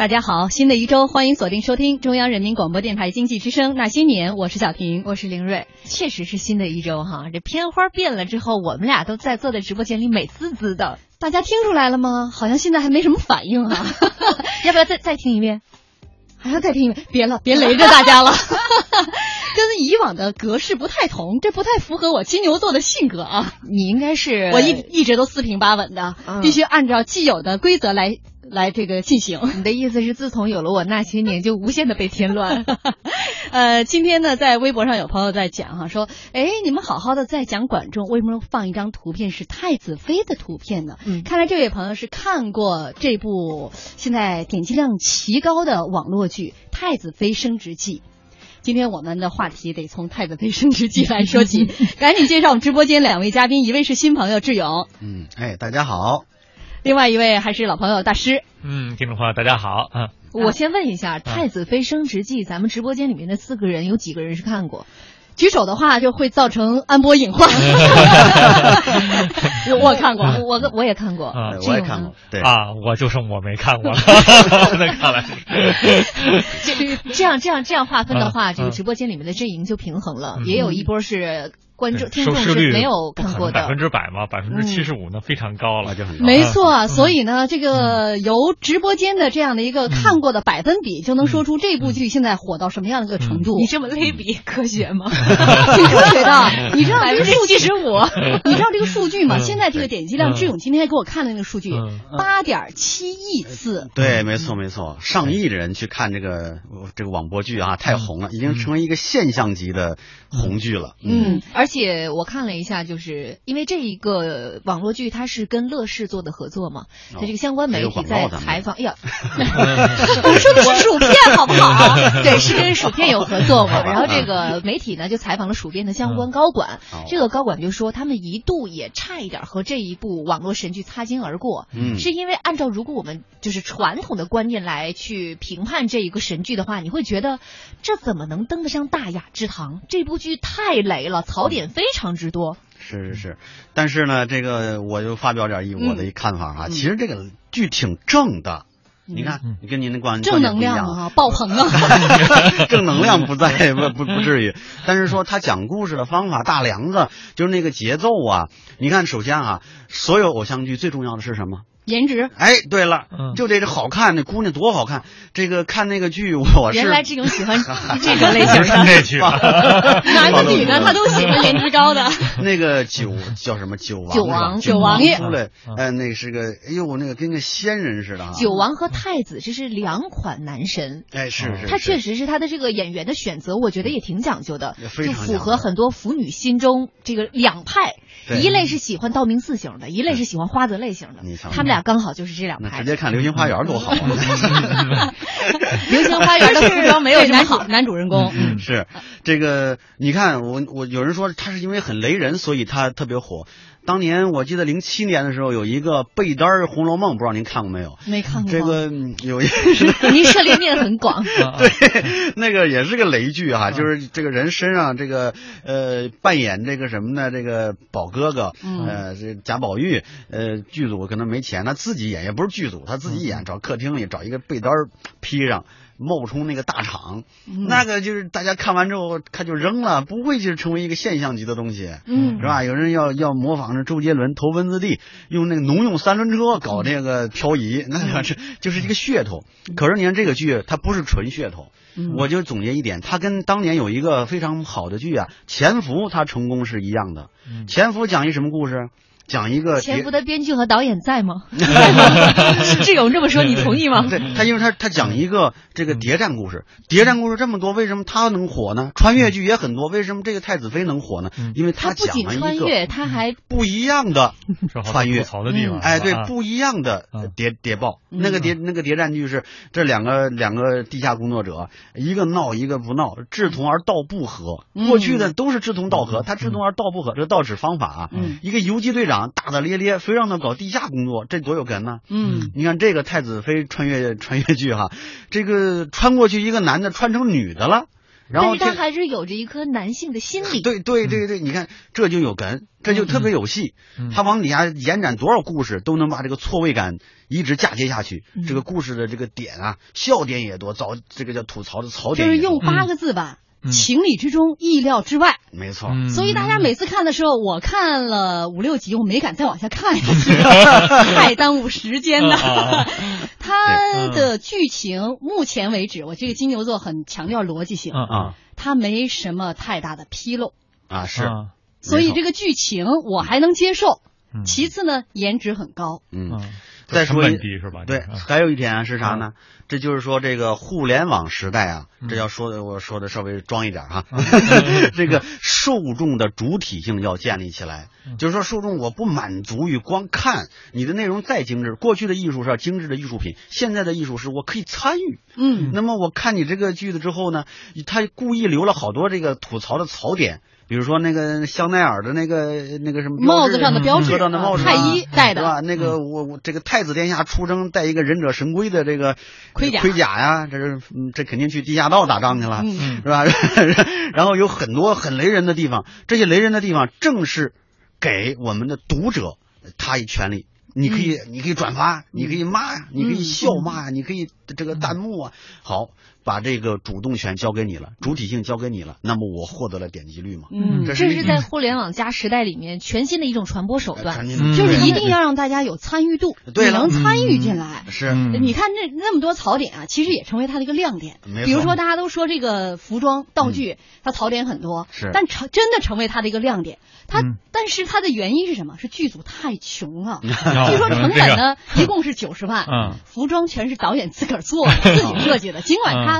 大家好，新的一周，欢迎锁定收听中央人民广播电台经济之声《那些年》，我是小婷，我是凌瑞。确实是新的一周哈，这片花变了之后，我们俩都在坐在直播间里美滋滋的。大家听出来了吗？好像现在还没什么反应啊，要不要再再听一遍？还要再听一遍？别了，别雷着大家了。跟以往的格式不太同，这不太符合我金牛座的性格啊。你应该是我一一直都四平八稳的，必须按照既有的规则来。来这个进行，你的意思是自从有了我那些年就无限的被添乱。呃，今天呢，在微博上有朋友在讲哈，说，哎，你们好好的在讲管仲，为什么放一张图片是太子妃的图片呢？嗯，看来这位朋友是看过这部现在点击量奇高的网络剧《太子妃升职记》。今天我们的话题得从《太子妃升职记》来说起，赶紧介绍我们直播间两位嘉宾，一位是新朋友志勇，嗯，哎，大家好。另外一位还是老朋友大师，嗯，听众朋友大家好啊！我先问一下，《太子妃升职记》，咱们直播间里面的四个人有几个人是看过？举手的话就会造成安波隐患。我看过，我我也看过，我也看过，对啊，我就剩我没看过了。那看来，这这样这样这样划分的话，这个直播间里面的阵营就平衡了，也有一波是。观众听众是没有看过的，百分之百嘛，百分之七十五那非常高了，就很没错。所以呢，这个由直播间的这样的一个看过的百分比，就能说出这部剧现在火到什么样的一个程度。你这么类比科学吗？挺科学的。你知道这个数据是我，你知道这个数据吗？现在这个点击量，志勇今天给我看的那个数据，八点七亿次。对，没错没错，上亿的人去看这个这个网播剧啊，太红了，已经成为一个现象级的红剧了。嗯，而且我看了一下，就是因为这一个网络剧，它是跟乐视做的合作嘛，它这个相关媒体在采访。哎呀，我说的是薯片，好不好？对，是跟薯片有合作嘛。然后这个媒体呢，就采访了薯片的相关高管。这个高管就说，他们一度也差一点和这一部网络神剧擦肩而过。嗯，是因为按照如果我们就是传统的观念来去评判这一个神剧的话，你会觉得这怎么能登得上大雅之堂？这部剧太雷了，槽点非常。之多是是是，但是呢，这个我就发表点一我的一看法啊。其实这个剧挺正的，你看，你跟您的观正能量啊，爆棚啊，正能量不在不不不至于。但是说他讲故事的方法大梁子，就是那个节奏啊。你看，首先啊，所有偶像剧最重要的是什么？颜值，哎，对了，就这个好看，那姑娘多好看。这个看那个剧，我是原来志勇喜欢 这个类型的那剧，男的女的他都喜欢颜值高的。那个九叫什么九王？九王九王爷出来，哎，那是个，哎呦，那个跟个仙人似的。九王和太子这是两款男神，哎，是是，他确实是他的这个演员的选择，我觉得也挺讲究的，就符合很多腐女心中这个两派。一类是喜欢道明寺型的，一类是喜欢花泽类型的。他们俩刚好就是这两排。直接看《流星花园》多好啊。《流星花园》的服装没有男主男主人公。是这个，你看我我有人说他是因为很雷人，所以他特别火。当年我记得零七年的时候有一个被单《红楼梦》，不知道您看过没有？没看过。这个有一 您涉猎面很广。对，那个也是个雷剧哈，就是这个人身上这个呃扮演这个什么呢？这个宝哥哥，呃，这贾宝玉，呃，剧组可能没钱，他自己演，也不是剧组，他自己演，找客厅里找一个被单披上。冒充那个大厂，那个就是大家看完之后他就扔了，不会就是成为一个现象级的东西，嗯，是吧？有人要要模仿着周杰伦投文字 D，用那个农用三轮车搞那个漂移，那是就是一个噱头。可是你看这个剧，它不是纯噱头，我就总结一点，它跟当年有一个非常好的剧啊，《潜伏》它成功是一样的，《潜伏》讲一什么故事？讲一个潜伏的编剧和导演在吗？志勇这么说，你同意吗？对他，因为他他讲一个这个谍战故事，谍战故事这么多，为什么他能火呢？穿越剧也很多，为什么这个太子妃能火呢？因为他讲了一个他还不一样的穿越好的地方。哎，对，不一样的谍谍报。那个谍那个谍战剧是这两个两个地下工作者，一个闹一个不闹，志同而道不合。过去的都是志同道合，他志同而道不合，这道指方法啊。一个游击队长。大大咧咧，非让他搞地下工作，这多有根呢？嗯，你看这个太子妃穿越穿越剧哈，这个穿过去一个男的穿成女的了，然后他还是有着一颗男性的心理。对对对对，你看这就有梗，这就特别有戏。他往底下延展多少故事，都能把这个错位感一直嫁接下去。这个故事的这个点啊，笑点也多，早这个叫吐槽的槽点。就是用八个字吧。情理之中，意料之外，没错。所以大家每次看的时候，我看了五六集，我没敢再往下看下去，太耽误时间了。它的剧情目前为止，我这个金牛座很强调逻辑性啊，它没什么太大的纰漏啊，是。所以这个剧情我还能接受。其次呢，颜值很高。嗯。再说问题是吧？对，还有一点啊是啥呢？这就是说这个互联网时代啊，这要说的我说的稍微装一点哈，这个受众的主体性要建立起来。就是说受众我不满足于光看你的内容再精致，过去的艺术是要精致的艺术品，现在的艺术是我可以参与。嗯，那么我看你这个句子之后呢，他故意留了好多这个吐槽的槽点。比如说那个香奈儿的那个那个什么帽子上的标志，太医戴的，是吧？那个我我这个太子殿下出征带一个忍者神龟的这个盔甲盔甲呀，这是这肯定去地下道打仗去了，是吧？然后有很多很雷人的地方，这些雷人的地方正是给我们的读者他一权利。你可以，你可以转发，你可以骂呀，你可以笑骂呀，你可以这个弹幕啊。好，把这个主动权交给你了，主体性交给你了，那么我获得了点击率嘛。嗯，这是在互联网加时代里面全新的一种传播手段，就是一定要让大家有参与度，对，能参与进来。是，你看那那么多槽点啊，其实也成为它的一个亮点。比如说大家都说这个服装道具，它槽点很多，是，但成真的成为它的一个亮点。它，但是它的原因是什么？是剧组太穷了。据说成本呢，一共是九十万。嗯，服装全是导演自个儿做的，自己设计的。尽管他。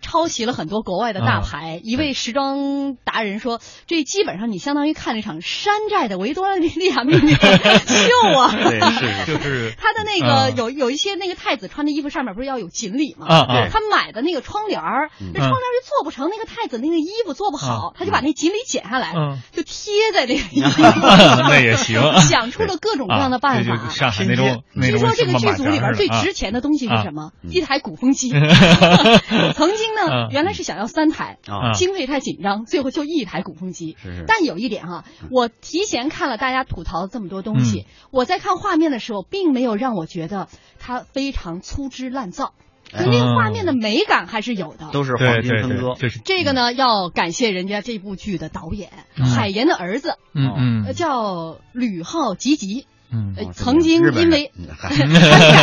抄袭了很多国外的大牌。一位时装达人说：“这基本上你相当于看了一场山寨的维多利亚秘密秀啊！” 对，是就是他的那个有有一些那个太子穿的衣服上面不是要有锦鲤吗？啊他买的那个窗帘儿，那窗帘就做不成，那个太子那个衣服做不好，他就把那锦鲤剪下来，就贴在那个衣服上。那也行。想出了各种各样的办法。上海那种据说这个剧组里边最值钱的东西是什么？一台鼓风机。曾经。呢，原来是想要三台，经费太紧张，最后就一台鼓风机。但有一点哈，我提前看了大家吐槽这么多东西，我在看画面的时候，并没有让我觉得它非常粗制滥造，那个画面的美感还是有的。都是黄金分割。这个呢，要感谢人家这部剧的导演海岩的儿子，嗯嗯，叫吕浩吉吉。嗯，曾经因为 他改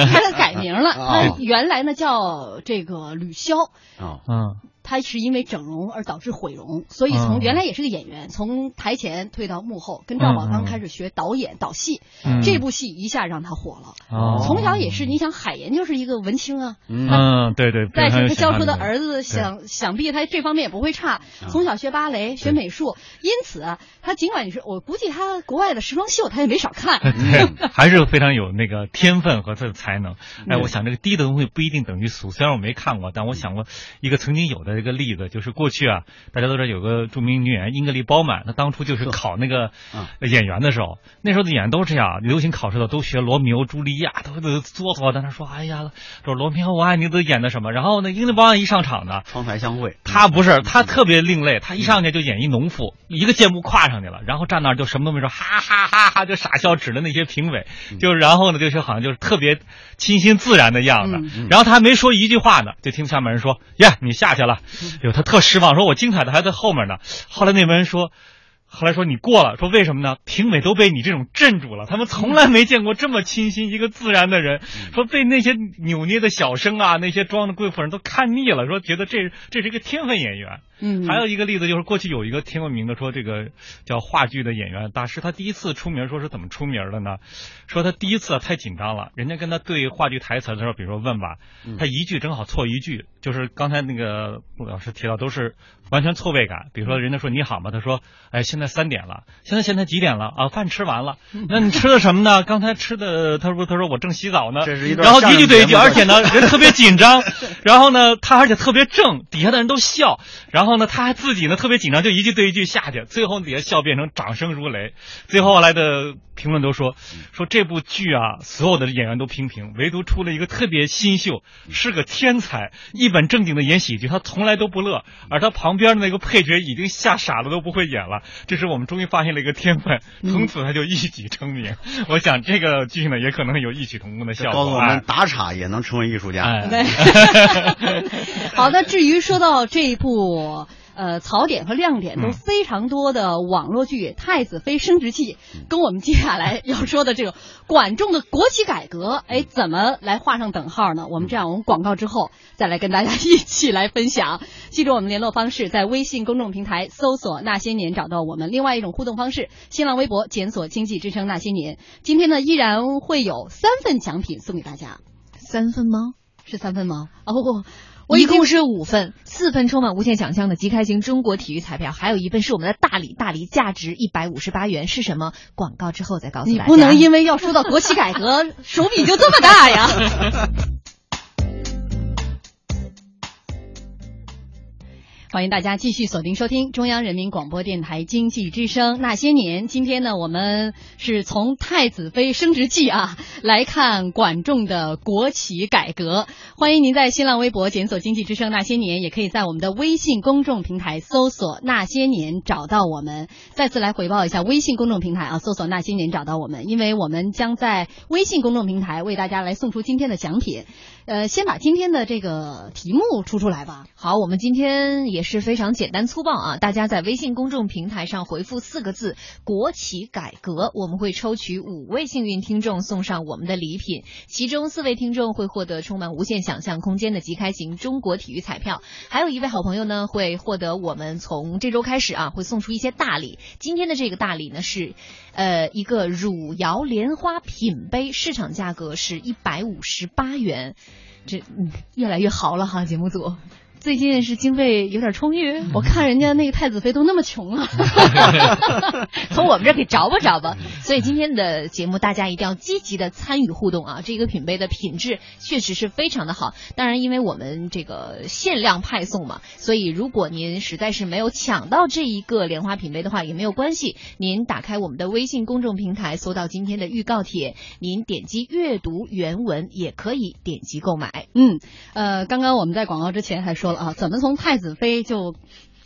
他的改名了，他原来呢叫这个吕潇。啊，嗯。他是因为整容而导致毁容，所以从原来也是个演员，从台前退到幕后，跟赵宝刚开始学导演导戏。这部戏一下让他火了。从小也是，你想海岩就是一个文青啊。嗯，对对。但是他教出的儿子，想想必他这方面也不会差。从小学芭蕾，学美术，因此他尽管你说，我估计他国外的时装秀他也没少看。对，还是非常有那个天分和他的才能。哎，我想这个低的东西不一定等于俗，虽然我没看过，但我想过一个曾经有的。一个例子就是过去啊，大家都知道有个著名女演员英格丽褒曼，她当初就是考那个演员的时候，那时候的演员都是这样，流行考试的都学罗密欧朱丽亚，都都做作在那说，哎呀，说罗密欧我爱你都演的什么？然后呢，英格丽褒曼一上场呢，窗台相会，她不是，她特别另类，她一上去就演一农妇，一个箭步跨上去了，然后站那儿就什么都没说，哈哈哈哈就傻笑，指着那些评委，就然后呢就是好像就是特别清新自然的样子，然后她还没说一句话呢，就听下面人说，呀，你下去了。哟，他特失望，说我精彩的还在后面呢。后来那帮人说。后来说你过了，说为什么呢？评委都被你这种镇住了，他们从来没见过这么清新、一个自然的人。说被那些扭捏的小生啊，那些装的贵妇人都看腻了，说觉得这这是一个天分演员。嗯，还有一个例子就是过去有一个挺有名的，说这个叫话剧的演员大师，他第一次出名，说是怎么出名的呢？说他第一次太紧张了，人家跟他对话剧台词的时候，比如说问吧，他一句正好错一句，就是刚才那个陆老师提到都是完全错位感。比如说人家说你好嘛？他说，哎现现在三点了，现在现在几点了啊？饭吃完了，那你吃的什么呢？刚才吃的，他说他说我正洗澡呢。这是一段然后一句对一句，而且呢 人特别紧张，然后呢他而且特别正，底下的人都笑，然后呢他还自己呢特别紧张，就一句对一句下去，最后底下笑变成掌声如雷。最后来的评论都说说这部剧啊，所有的演员都平平，唯独出了一个特别新秀，是个天才，一本正经的演喜剧，他从来都不乐，而他旁边的那个配角已经吓傻了，都不会演了。这是我们终于发现了一个天分，从此他就一举成名。我想这个剧呢，也可能有异曲同工的效果。告诉我们，打岔也能成为艺术家。对。好的，至于说到这一部。呃，槽点和亮点都非常多的网络剧《太子妃升职记》，跟我们接下来要说的这个管仲的国企改革，哎，怎么来画上等号呢？我们这样，我们广告之后再来跟大家一起来分享。记住我们联络方式，在微信公众平台搜索“那些年”找到我们。另外一种互动方式，新浪微博检索“经济之声那些年”。今天呢，依然会有三份奖品送给大家。三份吗？是三份吗？哦不。我一共是五份，四份充满无限想象的即开型中国体育彩票，还有一份是我们的大礼，大礼价值一百五十八元，是什么？广告之后再告诉大家。你不能因为要说到国企改革，手笔就这么大呀。欢迎大家继续锁定收听中央人民广播电台经济之声那些年。今天呢，我们是从太子妃升职记啊来看管仲的国企改革。欢迎您在新浪微博检索“经济之声那些年”，也可以在我们的微信公众平台搜索“那些年”找到我们。再次来回报一下微信公众平台啊，搜索“那些年”找到我们，因为我们将在微信公众平台为大家来送出今天的奖品。呃，先把今天的这个题目出出来吧。好，我们今天也是非常简单粗暴啊，大家在微信公众平台上回复四个字“国企改革”，我们会抽取五位幸运听众送上我们的礼品，其中四位听众会获得充满无限想象空间的即开型中国体育彩票，还有一位好朋友呢会获得我们从这周开始啊会送出一些大礼。今天的这个大礼呢是，呃，一个汝窑莲花品杯，市场价格是一百五十八元。这嗯，越来越豪了哈，节目组。最近是经费有点充裕，我看人家那个太子妃都那么穷了，从我们这给着吧着吧。所以今天的节目大家一定要积极的参与互动啊！这个品杯的品质确实是非常的好。当然，因为我们这个限量派送嘛，所以如果您实在是没有抢到这一个莲花品杯的话，也没有关系。您打开我们的微信公众平台，搜到今天的预告帖，您点击阅读原文也可以点击购买。嗯，呃，刚刚我们在广告之前还说说了。啊，怎么从太子妃就？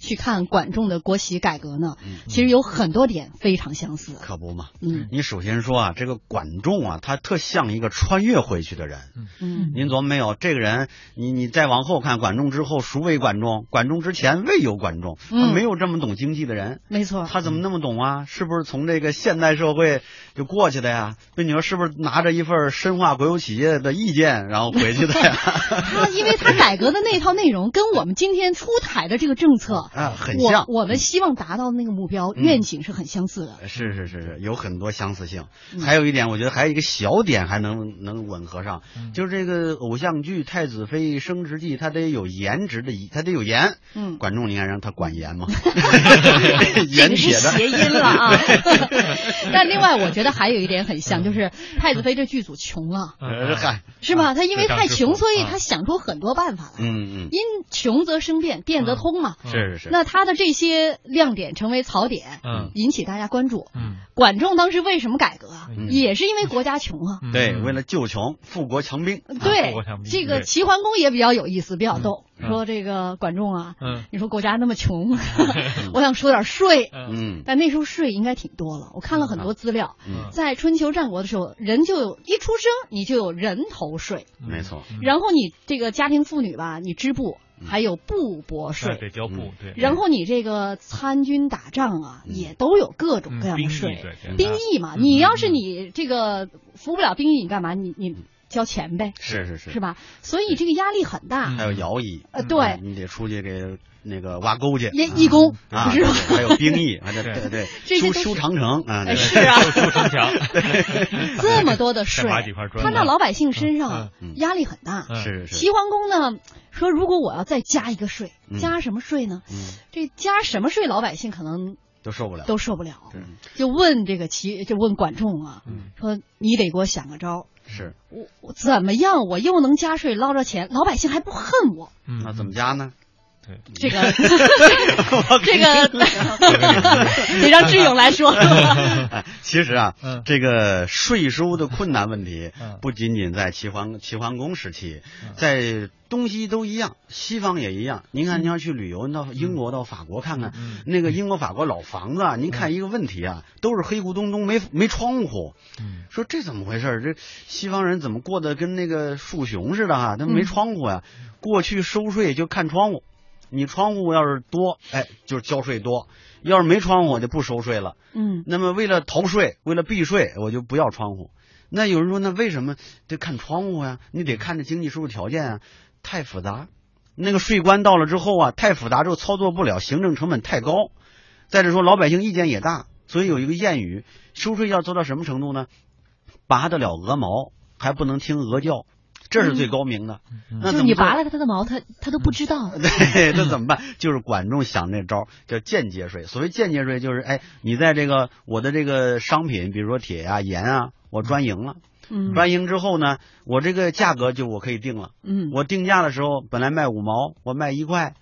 去看管仲的国企改革呢，其实有很多点非常相似。可不嘛，嗯，你首先说啊，这个管仲啊，他特像一个穿越回去的人。嗯，您琢磨没有？这个人，你你再往后看，管仲之后孰为管仲？管仲之前未有管仲，他没有这么懂经济的人。没错，他怎么那么懂啊？是不是从这个现代社会就过去的呀？那你说是不是拿着一份深化国有企业的意见然后回去的呀？他因为他改革的那套内容跟我们今天出台的这个政策。啊，很像。我们希望达到的那个目标愿景是很相似的。是是是是，有很多相似性。还有一点，我觉得还有一个小点还能能吻合上，就是这个偶像剧《太子妃升职记》，它得有颜值的，它得有颜。嗯，管仲，你看让他管颜吗？颜是谐音了啊。但另外，我觉得还有一点很像，就是太子妃这剧组穷了，是吧？他因为太穷，所以他想出很多办法来。嗯嗯。因穷则生变，变则通嘛。是是那他的这些亮点成为槽点，嗯，引起大家关注。嗯，管仲当时为什么改革啊？也是因为国家穷啊。对，为了救穷，富国强兵。对，这个齐桓公也比较有意思，比较逗。说这个管仲啊，嗯，你说国家那么穷，我想收点税。嗯，但那时候税应该挺多了。我看了很多资料，在春秋战国的时候，人就有一出生你就有人头税。没错。然后你这个家庭妇女吧，你织布。还有布帛税，对交布，对。然后你这个参军打仗啊，也都有各种各样的税，兵役嘛。你要是你这个服不了兵役，你干嘛？你你交钱呗。是是是，是吧？所以这个压力很大。还有徭役，呃，对，你得出去给那个挖沟去。义义工啊，是吧？还有兵役，对对对，修修长城啊，是啊，修城墙。这么多的税，摊到老百姓身上，压力很大。是是。齐桓公呢？说如果我要再加一个税，加什么税呢？这加什么税，老百姓可能都受不了，都受不了。就问这个齐，就问管仲啊，说你得给我想个招。是，我我怎么样，我又能加税捞着钱，老百姓还不恨我？嗯那怎么加呢？对，这个 这个 得让志勇来说。其实啊，这个税收的困难问题，不仅仅在齐桓齐桓公时期，在东西都一样，西方也一样。您看，您要去旅游，到英国、到法国看看，那个英国、法国老房子，您看一个问题啊，都是黑咕咚咚，没没窗户。说这怎么回事？这西方人怎么过得跟那个树熊似的哈？他没窗户呀。过去收税就看窗户。你窗户要是多，哎，就是交税多；要是没窗户，我就不收税了。嗯，那么为了逃税，为了避税，我就不要窗户。那有人说，那为什么得看窗户呀？你得看这经济收入条件啊，太复杂。那个税关到了之后啊，太复杂之后操作不了，行政成本太高。再者说，老百姓意见也大，所以有一个谚语：收税要做到什么程度呢？拔得了鹅毛，还不能听鹅叫。这是最高明的，那就你拔了他的毛，他他都不知道。对，那怎么办？就是管仲想那招，叫间接税。所谓间接税，就是哎，你在这个我的这个商品，比如说铁啊、盐啊，我专营了，专营之后呢，我这个价格就我可以定了。嗯，我定价的时候本来卖五毛，我卖一块，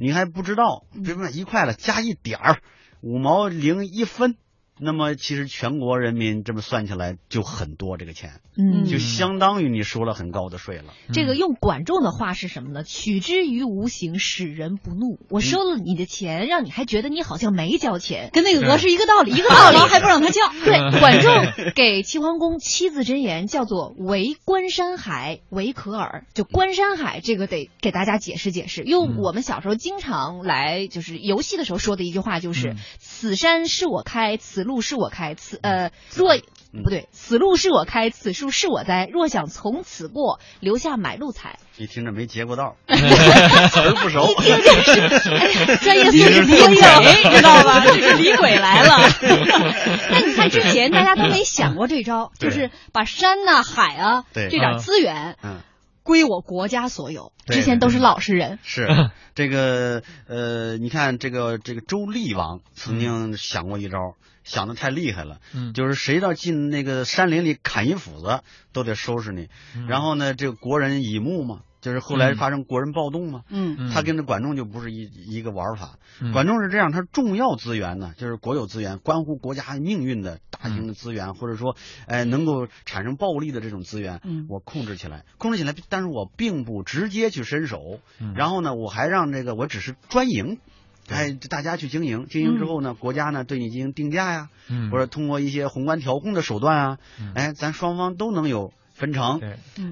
你还不知道，别卖一块了，加一点儿，五毛零一分。那么其实全国人民这么算起来就很多这个钱，嗯，就相当于你收了很高的税了。这个用管仲的话是什么呢？取之于无形，使人不怒。我收了你的钱，让你还觉得你好像没交钱，跟那个鹅是 一个道理，一个道理还不让他叫。对，管仲给齐桓公七字真言叫做“为观山海，为可尔”。就观山海这个得给大家解释解释，用我们小时候经常来就是游戏的时候说的一句话就是：“此山是我开，此。”路是我开，此呃若不对，此路是我开，此树是我栽。若想从此过，留下买路财。你听着没截过道，词儿不熟。一听就是专业素质李鬼，知道吧？这是李鬼来了。那你看之前大家都没想过这招，就是把山呐、海啊这点资源，嗯。归我国家所有，之前都是老实人。是这个呃，你看这个这个周厉王曾经想过一招，想的太厉害了。嗯，就是谁到进那个山林里砍一斧子，都得收拾你。然后呢，这个国人以木嘛。就是后来发生国人暴动嘛，嗯，他跟这管仲就不是一一个玩法。管仲是这样，他重要资源呢，就是国有资源，关乎国家命运的大型的资源，或者说，哎，能够产生暴力的这种资源，嗯，我控制起来，控制起来，但是我并不直接去伸手，然后呢，我还让这个我只是专营，哎，大家去经营，经营之后呢，国家呢对你进行定价呀，或者通过一些宏观调控的手段啊，哎，咱双方都能有。分成，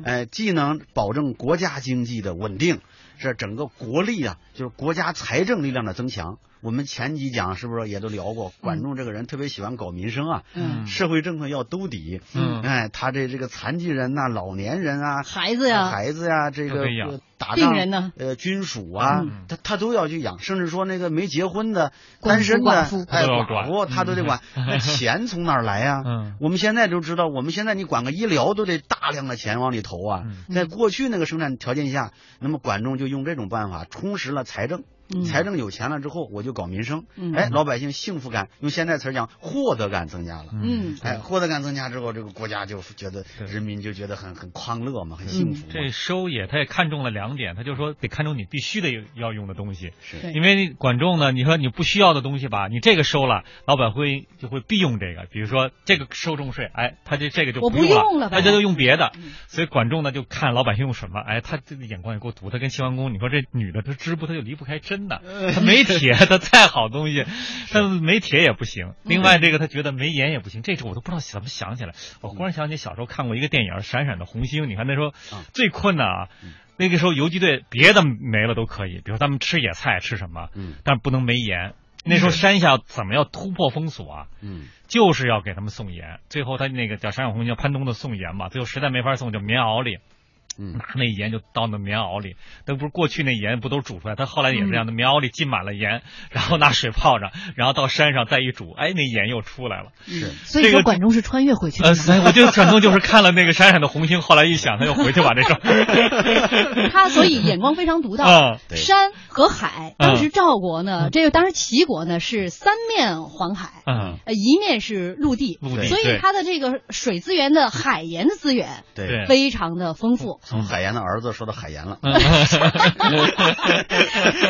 哎，既能保证国家经济的稳定，是整个国力啊，就是国家财政力量的增强。我们前几讲是不是也都聊过？管仲这个人特别喜欢搞民生啊，嗯社会政策要兜底。嗯哎，他这这个残疾人呐、老年人啊、孩子呀、孩子呀，这个打仗人呢，呃，军属啊，他他都要去养，甚至说那个没结婚的、单身的、哎寡妇，他都得管。那钱从哪儿来呀？我们现在就知道，我们现在你管个医疗都得大量的钱往里投啊。在过去那个生产条件下，那么管仲就用这种办法充实了财政。财政有钱了之后，我就搞民生，哎，老百姓幸福感，用现在词儿讲，获得感增加了。嗯，哎，获得感增加之后，这个国家就觉得人民就觉得很很康乐嘛，很幸福。这收也，他也看中了两点，他就说得看中你必须得要用的东西，是。因为管仲呢，你说你不需要的东西吧，你这个收了，老板会就会必用这个，比如说这个收重税，哎，他就这个就不用了，他就用别的。所以管仲呢就看老百姓用什么，哎，他这个眼光也够毒。他跟齐桓公，你说这女的她织布，她就离不开针的，她没。铁，他再好东西，他没铁也不行。另外，这个他觉得没盐也不行。这时候我都不知道怎么想起来。我忽然想起小时候看过一个电影《闪闪的红星》，你看那时候最困难啊，那个时候游击队别的没了都可以，比如他们吃野菜吃什么，但不能没盐。那时候山下怎么要突破封锁啊？嗯，就是要给他们送盐。最后他那个叫《闪闪红星》，叫潘东的送盐嘛。最后实在没法送，就棉袄里。拿那盐就倒那棉袄里，那不是过去那盐不都煮出来？他后来也是这样的，棉袄里浸满了盐，然后拿水泡着，然后到山上再一煮，哎，那盐又出来了。是，所以说管仲是穿越回去的。呃，我就管仲就是看了那个山上的红星，后来一想，他又回去把这事儿。他所以眼光非常独到。山和海，当时赵国呢，这个当时齐国呢是三面环海，嗯，一面是陆地，陆地，所以它的这个水资源的海盐的资源，对，非常的丰富。从海盐的儿子说到海盐了，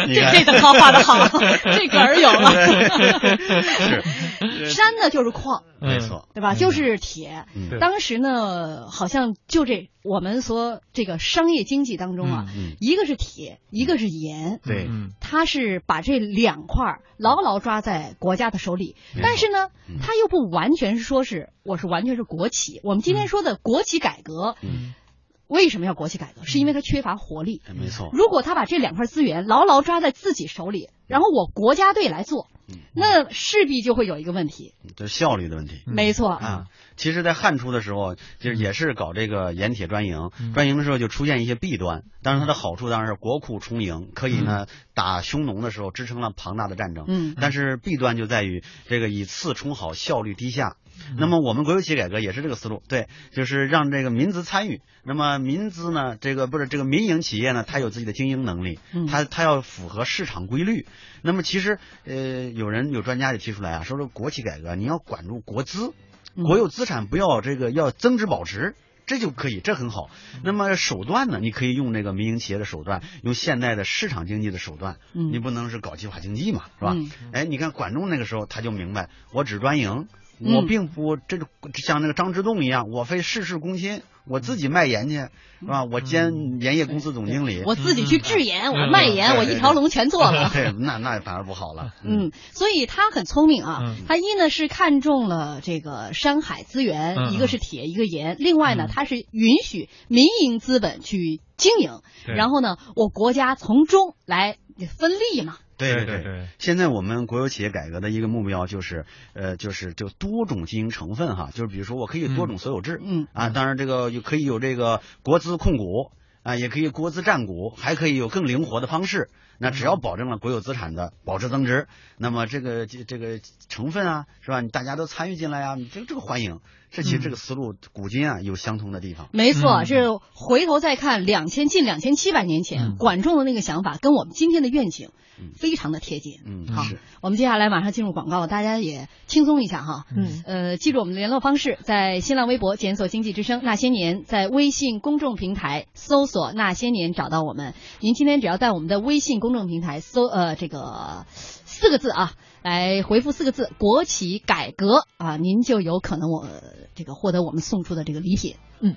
这这的画的好，这梗儿有了。是山呢就是矿，没错，对吧？就是铁。当时呢，好像就这我们说这个商业经济当中啊，一个是铁，一个是盐，对，他是把这两块牢牢抓在国家的手里。但是呢，他又不完全是说是我是完全是国企。我们今天说的国企改革。为什么要国企改革？是因为它缺乏活力。没错。如果他把这两块资源牢牢抓在自己手里，然后我国家队来做，那势必就会有一个问题，就是效率的问题。没错啊。其实，在汉初的时候，就是也是搞这个盐铁专营，专营的时候就出现一些弊端。当然，它的好处当然是国库充盈，可以呢打匈奴的时候支撑了庞大的战争。嗯。但是弊端就在于这个以次充好，效率低下。那么我们国有企业改革也是这个思路，对，就是让这个民资参与。那么民资呢，这个不是这个民营企业呢，它有自己的经营能力，它它要符合市场规律。那么其实呃，有人有专家就提出来啊，说说国企改革你要管住国资，国有资产不要这个要增值保值，这就可以，这很好。那么手段呢，你可以用那个民营企业的手段，用现代的市场经济的手段，你不能是搞计划经济嘛，是吧？哎，你看管仲那个时候他就明白，我只专营。我并不，这个像那个张之洞一样，我非事事躬亲，我自己卖盐去，是吧？我兼盐业公司总经理，我自己去制盐，我卖盐，我一条龙全做了。对，那那反而不好了。嗯，所以他很聪明啊，他一呢是看中了这个山海资源，一个是铁，一个盐，另外呢他是允许民营资本去经营，然后呢我国家从中来分利嘛。对对对，现在我们国有企业改革的一个目标就是，呃，就是就多种经营成分哈，就是比如说我可以多种所有制，嗯啊，当然这个也可以有这个国资控股啊，也可以国资占股，还可以有更灵活的方式。那只要保证了国有资产的保值增值，那么这个这这个成分啊，是吧？大家都参与进来呀，这个这个欢迎。这其实这个思路古今啊有相通的地方。没错，是回头再看两千近两千七百年前管仲的那个想法，跟我们今天的愿景。非常的贴近，嗯，好，我们接下来马上进入广告，大家也轻松一下哈，嗯，呃，记住我们的联络方式，在新浪微博检索“经济之声那些年”，在微信公众平台搜索“那些年”找到我们。您今天只要在我们的微信公众平台搜呃这个四个字啊，来回复四个字“国企改革”啊，您就有可能我这个获得我们送出的这个礼品，嗯。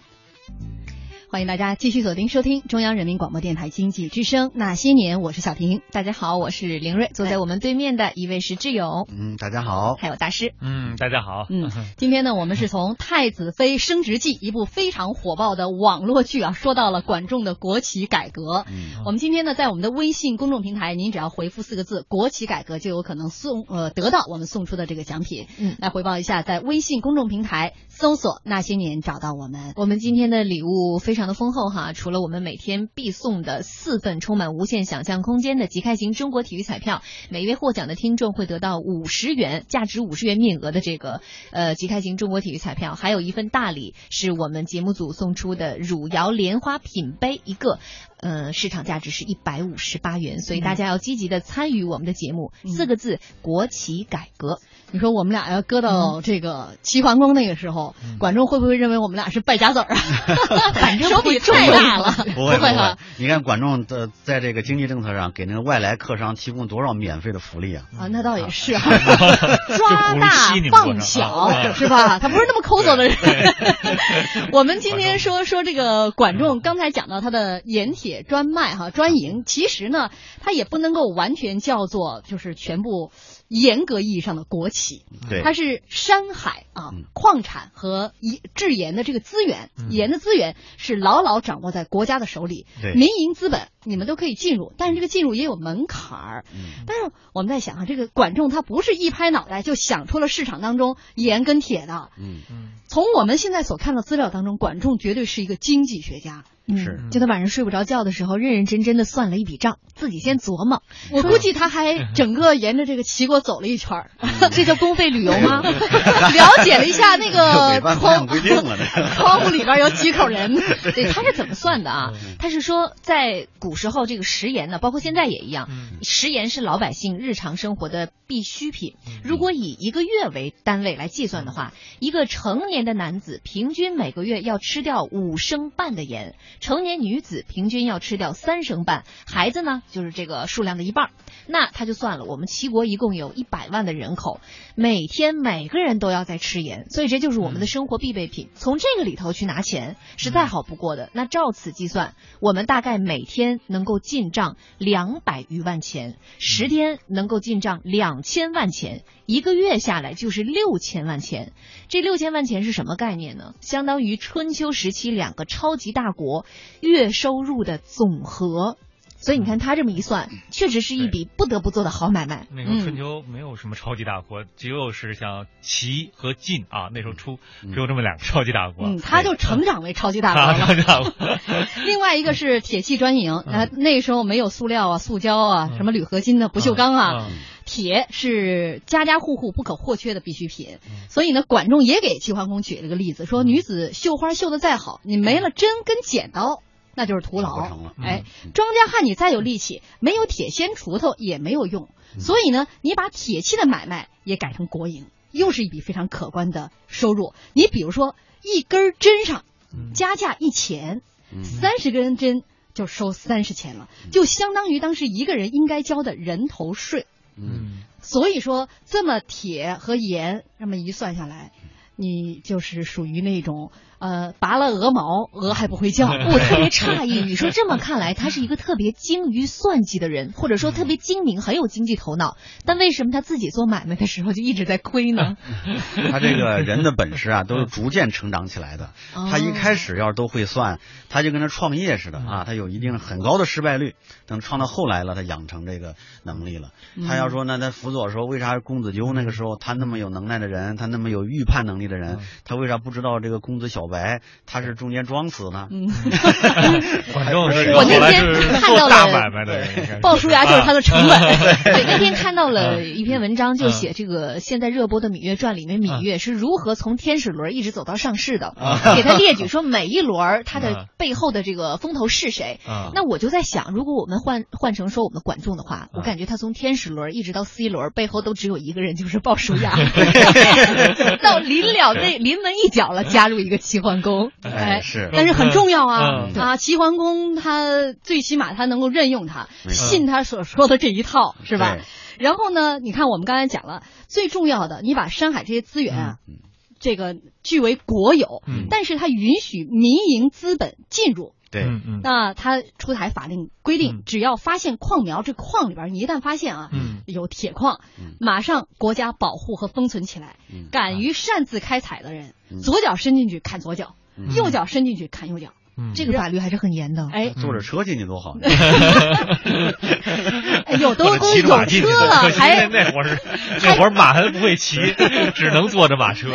欢迎大家继续锁定收听中央人民广播电台经济之声那些年，我是小婷。大家好，我是林瑞，坐在我们对面的一位是志勇。嗯，大家好。还有大师。嗯，大家好。嗯，今天呢，我们是从《太子妃升职记》一部非常火爆的网络剧啊，说到了管仲的国企改革。嗯，我们今天呢，在我们的微信公众平台，您只要回复四个字“国企改革”，就有可能送呃得到我们送出的这个奖品。嗯，来回报一下，在微信公众平台搜索“那些年”找到我们。我们今天的礼物非常的丰厚哈。除了我们每天必送的四份充满无限想象空间的即开型中国体育彩票，每一位获奖的听众会得到五十元价值五十元面额的这个呃即开型中国体育彩票，还有一份大礼是我们节目组送出的汝窑莲花品杯一个。呃，市场价值是一百五十八元，所以大家要积极的参与我们的节目。四个字：国企改革。你说我们俩要搁到这个齐桓公那个时候，管仲会不会认为我们俩是败家子儿啊？反正手笔太大了，不会。你看管仲的在这个经济政策上给那个外来客商提供多少免费的福利啊？啊，那倒也是啊，抓大放小是吧？他不是那么抠搜的人。我们今天说说这个管仲，刚才讲到他的盐铁。专卖哈专营，其实呢，他也不能够完全叫做就是全部严格意义上的国企，对，它是山海啊矿产和一制盐的这个资源，盐的资源是牢牢掌握在国家的手里，对，民营资本你们都可以进入，但是这个进入也有门槛儿。但是我们在想啊，这个管仲他不是一拍脑袋就想出了市场当中盐跟铁的。嗯嗯，从我们现在所看到资料当中，管仲绝对是一个经济学家。是，就他晚上睡不着觉的时候，认认真真的算了一笔账，自己先琢磨。我估计他还整个沿着这个齐国走了一圈儿，这叫公费旅游吗？了解了一下那个窗窗户里边有几口人。对，他是怎么算的啊？他是说，在古时候这个食盐呢，包括现在也一样，食盐是老百姓日常生活的必需品。如果以一个月为单位来计算的话，一个成年的男子平均每个月要吃掉五升半的盐。成年女子平均要吃掉三升半，孩子呢就是这个数量的一半。那他就算了，我们齐国一共有一百万的人口，每天每个人都要在吃盐，所以这就是我们的生活必备品。从这个里头去拿钱是再好不过的。那照此计算，我们大概每天能够进账两百余万钱，十天能够进账两千万钱，一个月下来就是六千万钱。这六千万钱是什么概念呢？相当于春秋时期两个超级大国。月收入的总和，所以你看他这么一算，确实是一笔不得不做的好买卖。那时候春秋没有什么超级大国，只有是像齐和晋啊，那时候出只有这么两个超级大国。嗯，他就成长为超级大国了。另外一个是铁器专营，啊，那时候没有塑料啊、塑胶啊、什么铝合金的不锈钢啊，铁是家家户户不可或缺的必需品。所以呢，管仲也给齐桓公举了个例子，说女子绣花绣的再好，你没了针跟剪刀。那就是徒劳。哎，庄稼汉你再有力气，没有铁锨锄头也没有用。所以呢，你把铁器的买卖也改成国营，又是一笔非常可观的收入。你比如说，一根针上加价一钱，三十根针就收三十钱了，就相当于当时一个人应该交的人头税。嗯，所以说这么铁和盐这么一算下来，你就是属于那种。呃，拔了鹅毛，鹅还不会叫。我特别诧异，你说这么看来，他是一个特别精于算计的人，或者说特别精明，很有经济头脑。但为什么他自己做买卖的时候就一直在亏呢？他这个人的本事啊，都是逐渐成长起来的。他一开始要是都会算，他就跟他创业似的啊，他有一定很高的失败率。等创到后来了，他养成这个能力了。他要说那他辅佐说，为啥公子纠那个时候他那么有能耐的人，他那么有预判能力的人，他为啥不知道这个公子小？白，他是中间装死呢。嗯，反正我那天看到了，鲍叔牙就是他的成本。对，那天看到了一篇文章，就写这个现在热播的《芈月传》里面，芈月是如何从天使轮一直走到上市的，给他列举说每一轮他的背后的这个风头是谁。那我就在想，如果我们换换成说我们管仲的话，我感觉他从天使轮一直到 C 轮背后都只有一个人，就是鲍叔牙。到临了那临门一脚了，加入一个齐桓公，哎是，但是很重要啊啊！齐桓公他最起码他能够任用他，信他所说的这一套是吧？然后呢，你看我们刚才讲了，最重要的，你把山海这些资源啊，这个据为国有，但是他允许民营资本进入。对，那他出台法令规定，只要发现矿苗，这矿里边你一旦发现啊，有铁矿，马上国家保护和封存起来。敢于擅自开采的人，左脚伸进去砍左脚，右脚伸进去砍右脚。这个法律还是很严的。哎，坐着车进去多好。哎呦，都都有车了，还那会儿那会儿马还不会骑，只能坐着马车。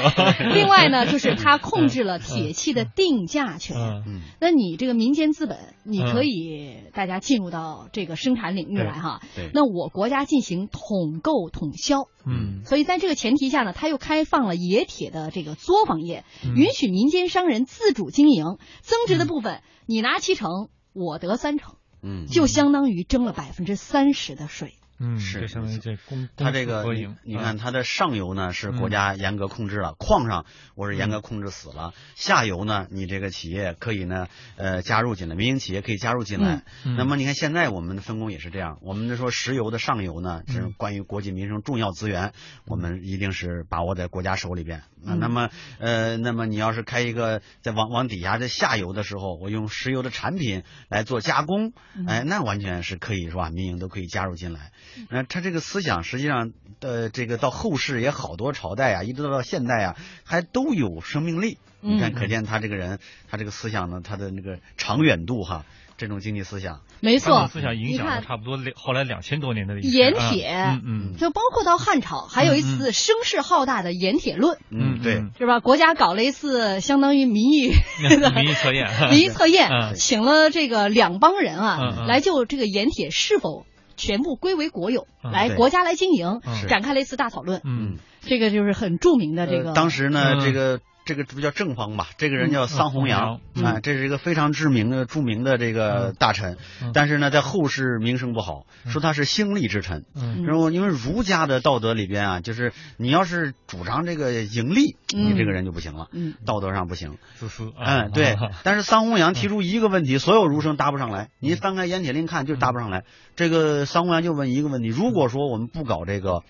另外呢，就是他控制了铁器的定价权。嗯，那你这个民间资本，你可以大家进入到这个生产领域来哈。对。那我国家进行统购统销。嗯。所以在这个前提下呢，他又开放了冶铁的这个作坊业，允许民间商人自主经营，增值的部分你拿七成，我得三成。嗯，就相当于征了百分之三十的税。嗯，是相当于这公它这个你看它的上游呢是国家严格控制了，矿上我是严格控制死了，下游呢你这个企业可以呢呃加入进来，民营企业可以加入进来。那么你看现在我们的分工也是这样，我们说石油的上游呢是关于国计民生重要资源，我们一定是把握在国家手里边。那那么呃那么你要是开一个在往往底下的下游的时候，我用石油的产品来做加工，哎那完全是可以是吧？民营都可以加入进来。那他这个思想实际上，呃，这个到后世也好多朝代啊，一直到现代啊，还都有生命力。你看，可见他这个人，他这个思想呢，他的那个长远度哈。这种经济思想。没错，思想影响了差不多两后来两千多年的盐铁，嗯嗯，就包括到汉朝，还有一次声势浩大的盐铁论，嗯对，是吧？国家搞了一次相当于民意民意测验，民意测验，请了这个两帮人啊，来就这个盐铁是否全部归为国有，来国家来经营，展开了一次大讨论。嗯，这个就是很著名的这个。当时呢，这个。这个不叫正方吧？这个人叫桑弘羊，啊，这是一个非常知名的、著名的这个大臣，但是呢，在后世名声不好，说他是兴利之臣。然后因为儒家的道德里边啊，就是你要是主张这个盈利，你这个人就不行了，道德上不行。嗯，对。但是桑弘羊提出一个问题，所有儒生答不上来。你翻开《盐铁令》看，就答不上来。这个桑弘羊就问一个问题：如果说我们不搞这个。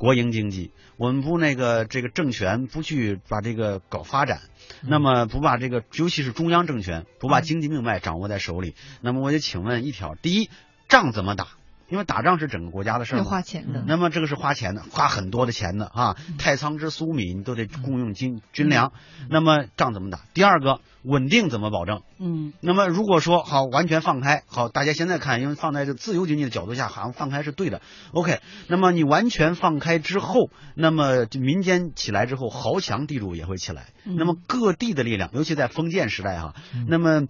国营经济，我们不那个这个政权不去把这个搞发展，那么不把这个尤其是中央政权不把经济命脉掌握在手里，那么我就请问一条：第一，仗怎么打？因为打仗是整个国家的事儿，要花钱的。那么这个是花钱的，花很多的钱的啊！太仓之粟米，你都得供用军军粮。那么仗怎么打？第二个，稳定怎么保证？嗯。那么如果说好完全放开，好，大家现在看，因为放在这自由经济的角度下，好像放开是对的。OK，那么你完全放开之后，那么民间起来之后，豪强地主也会起来。那么各地的力量，尤其在封建时代哈，那么。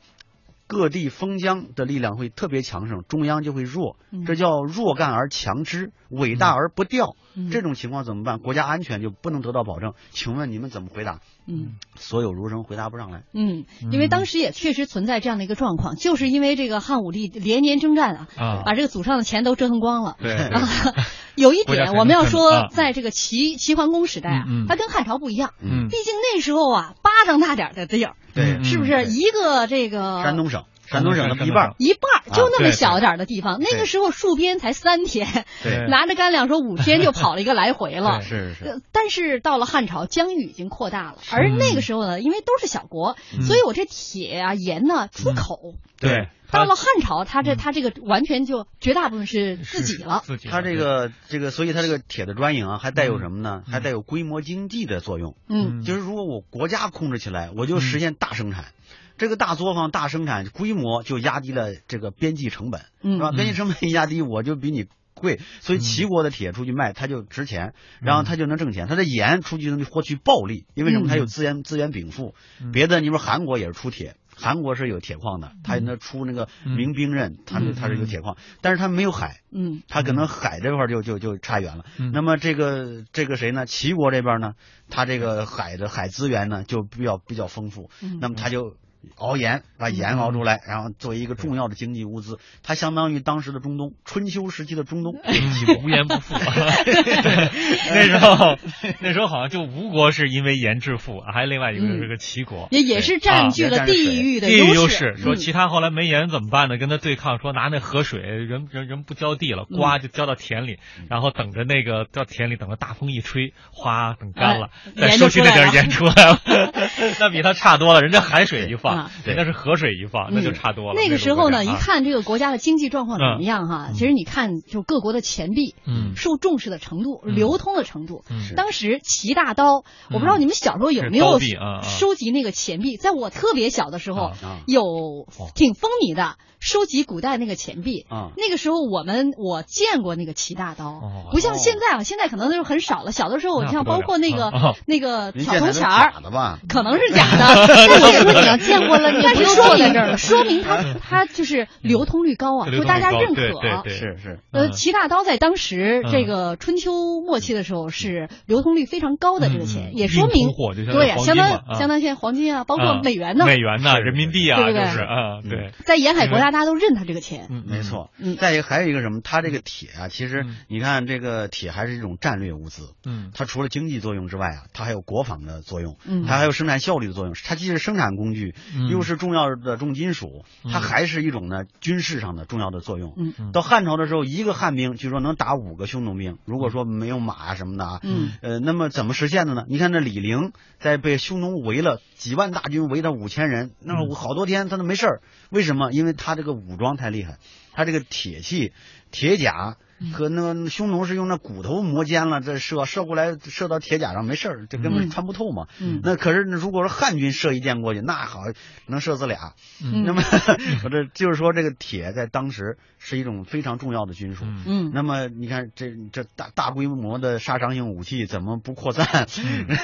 各地封疆的力量会特别强盛，中央就会弱，这叫弱干而强之，伟大而不掉。这种情况怎么办？国家安全就不能得到保证。请问你们怎么回答？嗯，所有儒生回答不上来。嗯，因为当时也确实存在这样的一个状况，就是因为这个汉武帝连年征战啊，把这个祖上的钱都折腾光了。对，有一点我们要说，在这个齐齐桓公时代啊，他跟汉朝不一样。嗯，毕竟那时候啊，巴掌大点的地儿。对，是不是一个这个山东省？山东省的一半，一半就那么小点的地方。那个时候戍边才三天，拿着干粮说五天就跑了一个来回了。是是。但是到了汉朝，疆域已经扩大了，而那个时候呢，因为都是小国，所以我这铁啊盐呢出口。对。到了汉朝，他这他这个完全就绝大部分是自己了。自己他这个这个，所以他这个铁的专营啊，还带有什么呢？还带有规模经济的作用。嗯。就是如果我国家控制起来，我就实现大生产。这个大作坊、大生产规模就压低了这个边际成本，是吧？边际成本一压低，我就比你贵，所以齐国的铁出去卖，它就值钱，然后它就能挣钱。它的盐出去能获取暴利，因为什么？它有资源资源禀赋。别的你说韩国也是出铁，韩国是有铁矿的，它那出那个民兵刃，它它是有铁矿，但是它没有海，嗯，它可能海这块就就就差远了。那么这个这个谁呢？齐国这边呢，它这个海的海资源呢就比较比较丰富，那么它就。熬盐，把盐熬出来，然后作为一个重要的经济物资，它相当于当时的中东，春秋时期的中东，无盐不富。那时候，那时候好像就吴国是因为盐致富，还有另外一个是个齐国，也也是占据了地域的地域优势。说其他后来没盐怎么办呢？跟他对抗，说拿那河水，人人人不浇地了，瓜就浇到田里，然后等着那个到田里，等着大风一吹，哗，等干了，再收取那点盐出来了。那比他差多了，人家海水一放。啊，对，那是河水一放，那就差多了。那个时候呢，一看这个国家的经济状况怎么样哈，其实你看，就各国的钱币，嗯，受重视的程度，流通的程度。当时齐大刀，我不知道你们小时候有没有收集那个钱币？在我特别小的时候，有挺风靡的。收集古代那个钱币啊，那个时候我们我见过那个齐大刀，不像现在啊，现在可能就是很少了。小的时候，我像包括那个那个挑铜钱儿，可能是假的。但我说你要见过了，但是说明说明它 它就是流通率高啊，就大家认可。是是。呃，齐大刀在当时这个春秋末期的时候是流通率非常高的这个钱，也说明对呀，相当相当现在黄金啊，包括美元呢，美元呢，人民币啊，对不对？啊，对，在沿海国家。大家都认他这个钱，嗯，没错。嗯，再一个还有一个什么，他这个铁啊，其实你看这个铁还是一种战略物资，嗯，它除了经济作用之外啊，它还有国防的作用，嗯，它还有生产效率的作用。它既是生产工具，又是重要的重金属，它还是一种呢军事上的重要的作用。嗯，到汉朝的时候，一个汉兵据说能打五个匈奴兵。如果说没有马啊什么的啊，嗯，呃，那么怎么实现的呢？你看那李陵在被匈奴围了几万大军围他五千人，那好多天他都没事儿，为什么？因为他的。这个武装太厉害，他这个铁器、铁甲。和那个匈奴是用那骨头磨尖了，这射射过来，射到铁甲上没事儿，这根本穿不透嘛。那可是如果说汉军射一箭过去，那好能射死俩。那么 我这就是说，这个铁在当时是一种非常重要的军属。嗯。那么你看这这大大规模的杀伤性武器怎么不扩散？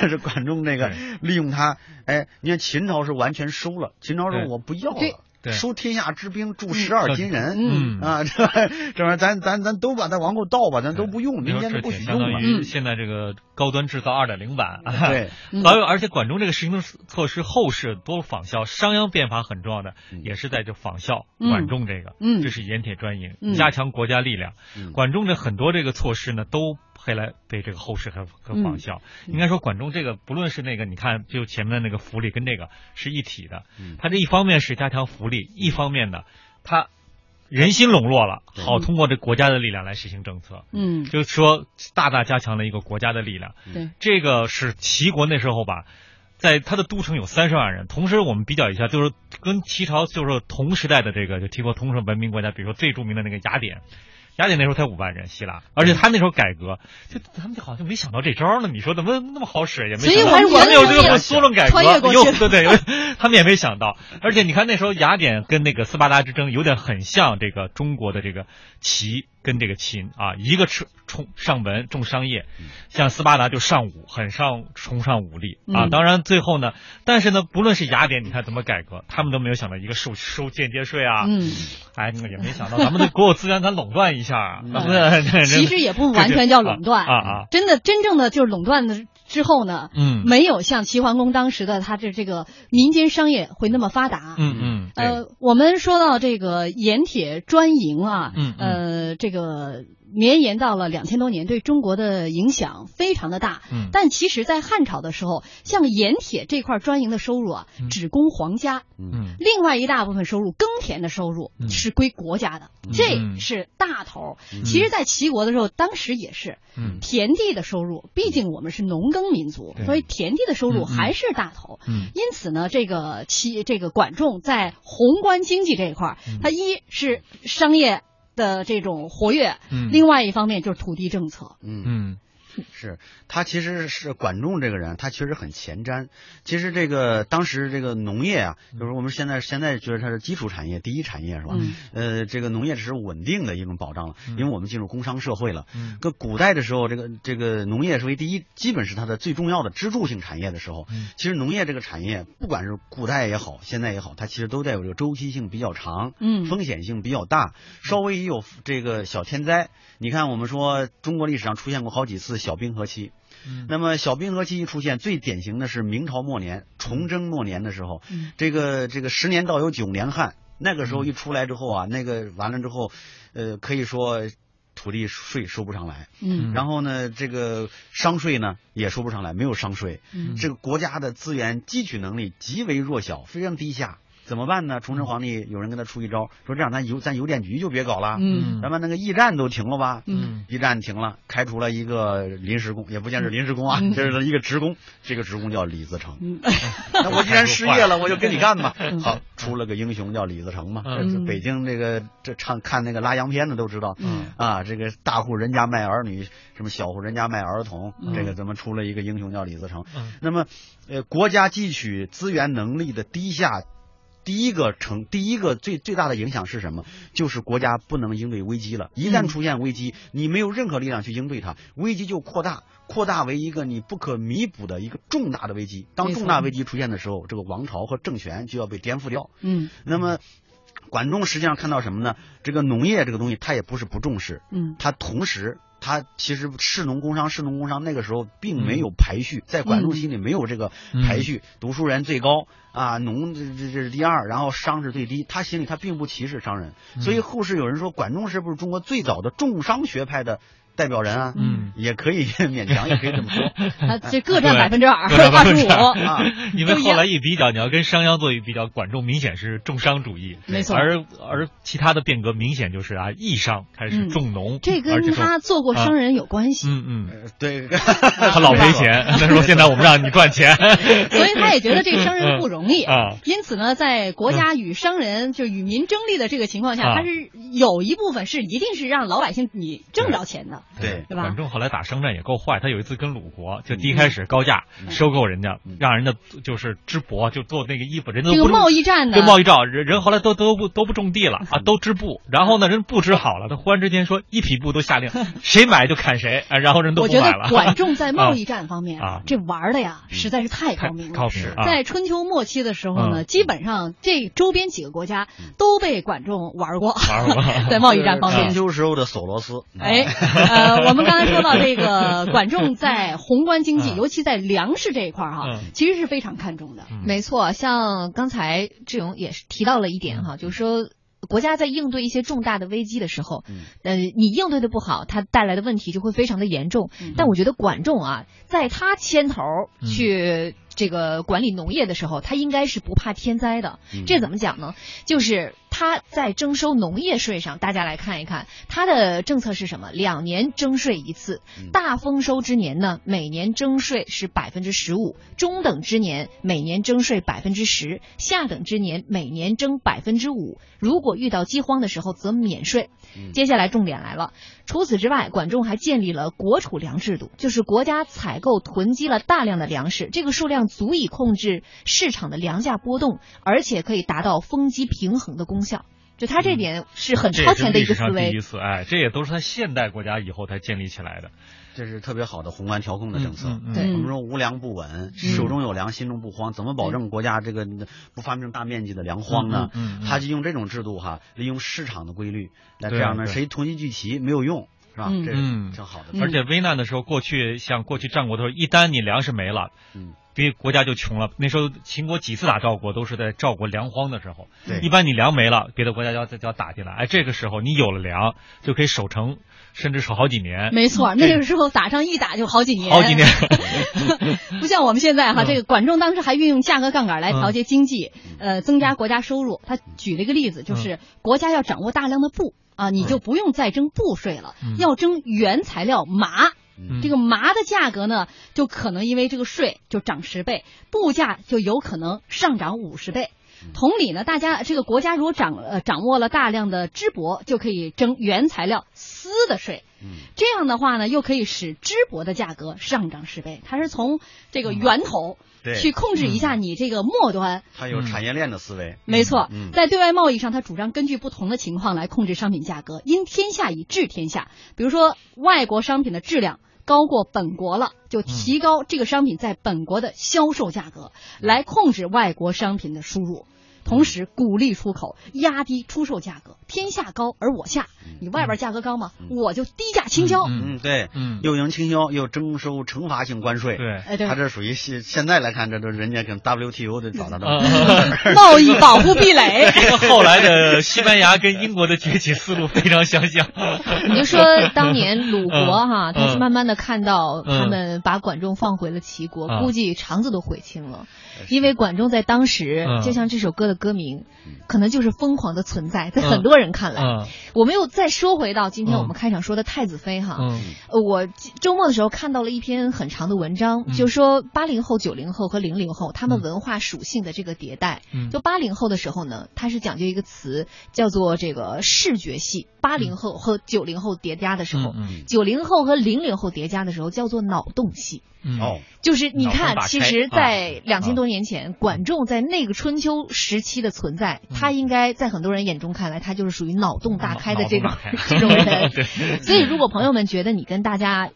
这管仲那个利用它，哎，你看秦朝是完全收了，秦朝说我不要了。收天下之兵，铸十二金人，嗯。啊，这这玩意儿咱咱咱都把它往后倒吧，咱都不用，民间都不许用了。于现在这个高端制造二点零版，对，还有而且管仲这个实行的措施，后世多仿效。商鞅变法很重要的，也是在这仿效管仲这个，嗯，这是盐铁专营，加强国家力量。管仲的很多这个措施呢，都。被来被这个后世很很仿效，应该说管仲这个不论是那个，你看就前面的那个福利跟这个是一体的。他这一方面是加强福利，一方面呢，他人心笼络了，好通过这国家的力量来实行政策。嗯，就是说大大加强了一个国家的力量。对，这个是齐国那时候吧，在他的都城有三十万人。同时我们比较一下，就是跟齐朝就是同时代的这个就齐国同时文明国家，比如说最著名的那个雅典。雅典那时候才五万人，希腊，而且他那时候改革，就他们就好像没想到这招呢。你说怎么那么好使？也没想到还没有这个梭伦改革，又对对，他们也没想到。而且你看那时候雅典跟那个斯巴达之争，有点很像这个中国的这个齐。跟这个秦啊，一个车冲上文重商业，像斯巴达就上武，很上崇尚武力啊。当然最后呢，但是呢，不论是雅典，你看怎么改革，他们都没有想到一个收收间接税啊。嗯，哎，也没想到咱们的国有资源咱垄断一下啊，其实也不完全叫垄断 啊啊，真的真正的就是垄断的。之后呢，嗯，没有像齐桓公当时的他这这个民间商业会那么发达，嗯嗯，呃，我们说到这个盐铁专营啊，嗯。呃，这个。绵延到了两千多年，对中国的影响非常的大。嗯，但其实，在汉朝的时候，像盐铁这块专营的收入啊，只供皇家。嗯，另外一大部分收入，耕田的收入是归国家的，这是大头。其实，在齐国的时候，当时也是。嗯，田地的收入，毕竟我们是农耕民族，所以田地的收入还是大头。嗯，因此呢，这个齐这个管仲在宏观经济这一块，他一是商业。的这种活跃，嗯，另外一方面就是土地政策，嗯。嗯。是他其实是管仲这个人，他确实很前瞻。其实这个当时这个农业啊，就是我们现在现在觉得它是基础产业、第一产业是吧？嗯呃，这个农业只是稳定的一种保障了，因为我们进入工商社会了。嗯跟古代的时候，这个这个农业是为第一，基本是它的最重要的支柱性产业的时候。其实农业这个产业，不管是古代也好，现在也好，它其实都带有这个周期性比较长，嗯，风险性比较大，稍微一有这个小天灾，你看我们说中国历史上出现过好几次。小冰河期，那么小冰河期一出现，最典型的是明朝末年崇祯末年的时候，这个这个十年倒有九年旱，那个时候一出来之后啊，那个完了之后，呃，可以说土地税收不上来，嗯，然后呢，这个商税呢也收不上来，没有商税，这个国家的资源汲取能力极为弱小，非常低下。怎么办呢？崇祯皇帝有人跟他出一招，说这样咱邮咱邮电局就别搞了，嗯，咱把那个驿站都停了吧，嗯，驿站停了，开除了一个临时工，也不见是临时工啊，这是一个职工，这个职工叫李自成，那我既然失业了，我就跟你干吧。好，出了个英雄叫李自成嘛，北京这个这唱看那个拉洋片的都知道，啊，这个大户人家卖儿女，什么小户人家卖儿童，这个怎么出了一个英雄叫李自成？那么，呃，国家汲取资源能力的低下。第一个成，第一个最最大的影响是什么？就是国家不能应对危机了。一旦出现危机，你没有任何力量去应对它，危机就扩大，扩大为一个你不可弥补的一个重大的危机。当重大危机出现的时候，这个王朝和政权就要被颠覆掉。嗯，那么管仲实际上看到什么呢？这个农业这个东西，他也不是不重视。嗯，他同时。他其实士农工商，士农工商那个时候并没有排序，在管仲心里没有这个排序，读书人最高啊，农这这这是第二，然后商是最低。他心里他并不歧视商人，所以后世有人说管仲是不是中国最早的重商学派的代表人啊，嗯，也可以 勉强也可以这么说，啊，这各占百分之二，二十五。啊。因为后来一比较，你要跟商鞅做一比较，管仲明显是重商主义，没错，而而其他的变革明显就是啊，义商开始重农，这跟他做过商人有关系，嗯嗯，对，他老赔钱，他说现在我们让你赚钱，所以他也觉得这个商人不容易啊，因此呢，在国家与商人就与民争利的这个情况下，他是有一部分是一定是让老百姓你挣着钱的，对对吧？管仲后来打商战也够坏，他有一次跟鲁国就第一开始高价收购人家，让人家就是织帛，就做那个衣服，人家这个贸易战呢，跟贸易战，人人后来都都不都不种地了啊，都织布，然后呢，人布织好了，他忽然之间说一匹布都下令，谁买就砍谁，啊，然后人都不买了。我觉得管仲在贸易战方面啊，这玩的呀实在是太高明了。高明。在春秋末期的时候呢，基本上这周边几个国家都被管仲玩过，玩过，在贸易战方面。春秋时候的索罗斯。哎，呃，我们刚才说到这个 管仲在宏观经济，尤其在粮食这一块哈，其实是非常看重的。没错，像刚才志勇也是提到了一点哈，就是说。国家在应对一些重大的危机的时候，呃，你应对的不好，它带来的问题就会非常的严重。但我觉得管仲啊，在他牵头去这个管理农业的时候，他应该是不怕天灾的。这怎么讲呢？就是他在征收农业税上，大家来看一看他的政策是什么？两年征税一次，大丰收之年呢，每年征税是百分之十五；中等之年每年征税百分之十；下等之年每年征百分之五。如果遇到饥荒的时候，则免税。接下来重点来了，除此之外，管仲还建立了国储粮制度，就是国家采购囤积了大量的粮食，这个数量足以控制市场的粮价波动，而且可以达到丰饥平衡的功效。就他这点是很超前的一个思维。第一次，哎，这也都是他现代国家以后才建立起来的。这是特别好的宏观调控的政策。对，我们说无粮不稳，手中有粮，心中不慌。怎么保证国家这个不发生大面积的粮荒呢？他就用这种制度哈，利用市场的规律那这样呢，谁囤积聚齐没有用，是吧？这是挺好的。而且危难的时候，过去像过去战国的时候，一旦你粮食没了，嗯。因为国家就穷了，那时候秦国几次打赵国都是在赵国粮荒的时候。对，一般你粮没了，别的国家要就要打进来，哎，这个时候你有了粮，就可以守城，甚至守好几年。没错，那个时候打仗一打就好几年。好几年，不像我们现在哈，这个管仲当时还运用价格杠杆来调节经济，呃，增加国家收入。他举了一个例子，就是国家要掌握大量的布啊，你就不用再征布税了，要征原材料麻。这个麻的价格呢，就可能因为这个税就涨十倍，布价就有可能上涨五十倍。同理呢，大家这个国家如果掌呃掌握了大量的织帛，就可以征原材料丝的税。这样的话呢，又可以使织帛的价格上涨十倍。它是从这个源头去控制一下你这个末端。它有产业链的思维。没错，在对外贸易上，它主张根据不同的情况来控制商品价格，因天下以治天下。比如说，外国商品的质量。高过本国了，就提高这个商品在本国的销售价格，来控制外国商品的输入。同时鼓励出口，压低出售价格。天下高而我下，你外边价格高嘛，我就低价倾销。嗯，对，嗯，又赢倾销，又征收惩罚性关税。对，哎，对，他这属于现现在来看，这都人家跟 WTO 的找他的 贸易保护壁垒。后来的西班牙跟英国的崛起思路非常相像。你就说当年鲁国哈，他是慢慢的看到他们把管仲放回了齐国，估计肠子都悔青了。因为管仲在当时，就像这首歌的歌名，可能就是疯狂的存在，在很多人看来。我们又再说回到今天我们开场说的太子妃哈，我周末的时候看到了一篇很长的文章，就说八零后、九零后和零零后他们文化属性的这个迭代。就八零后的时候呢，它是讲究一个词叫做这个视觉系；八零后和九零后叠加的时候，九零后和零零后叠加的时候叫做脑洞戏。哦，就是你看，其实，在两千多年前，管仲在那个春秋时期的存在，他应该在很多人眼中看来，他就是属于脑洞大开的这种 这种人。所以，如果朋友们觉得你跟大家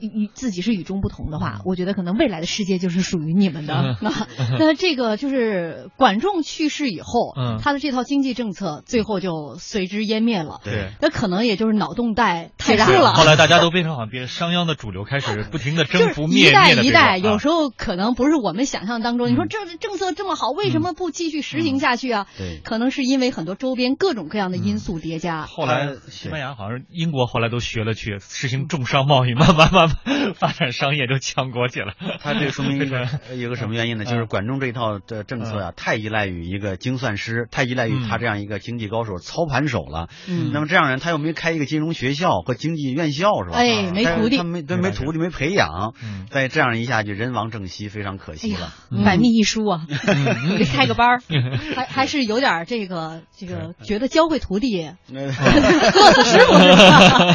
与自己是与众不同的话，我觉得可能未来的世界就是属于你们的。那这个就是管仲去世以后，他的这套经济政策最后就随之湮灭了。对，那可能也就是脑洞带太大了。后来大家都变成好像变商鞅的主流，开始不停的征服灭。一代一代，有时候可能不是我们想象当中。你说这政策这么好，为什么不继续实行下去啊？对，可能是因为很多周边各种各样的因素叠加。后来西班牙好像英国后来都学了去实行重商贸易，慢慢慢慢发展商业就强国去了。他这说明一个有个什么原因呢？就是管仲这一套的政策啊，太依赖于一个精算师，太依赖于他这样一个经济高手操盘手了。嗯，那么这样人他又没开一个金融学校和经济院校是吧？哎，没徒弟，他没对没徒弟没培养，再这样一下就人亡政息，非常可惜了。百密一疏啊，得开个班儿，还还是有点这个这个觉得教会徒弟。做死师傅是吧？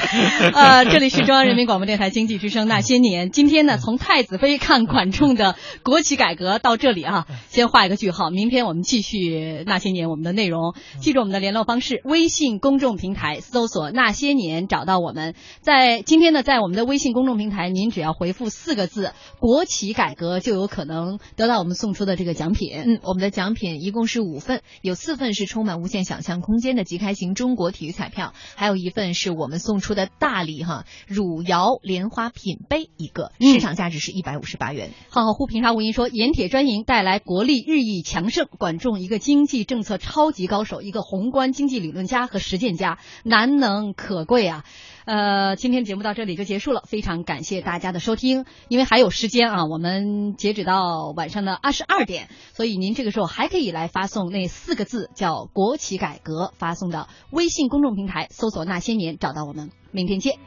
呃，这里是中央人民广播电台经济之声那些年。今天呢，从太子妃看管仲的国企改革到这里啊，先画一个句号。明天我们继续那些年我们的内容，记住我们的联络方式：微信公众平台搜索“那些年”，找到我们。在今天呢，在我们的微信公众平台，您只要回复四个字“国企改革”，就有可能得到我们送出的这个奖品。嗯，我们的奖品一共是五份，有四份是充满无限想象空间的即开型中国体育彩票。还有一份是我们送出的大礼哈，汝窑莲花品杯一个，市场价值是一百五十八元。浩浩乎平沙无垠说，盐铁专营带来国力日益强盛，管仲一个经济政策超级高手，一个宏观经济理论家和实践家，难能可贵啊。呃，今天节目到这里就结束了，非常感谢大家的收听。因为还有时间啊，我们截止到晚上的二十二点，所以您这个时候还可以来发送那四个字，叫“国企改革”，发送到微信公众平台，搜索“那些年”，找到我们。明天见。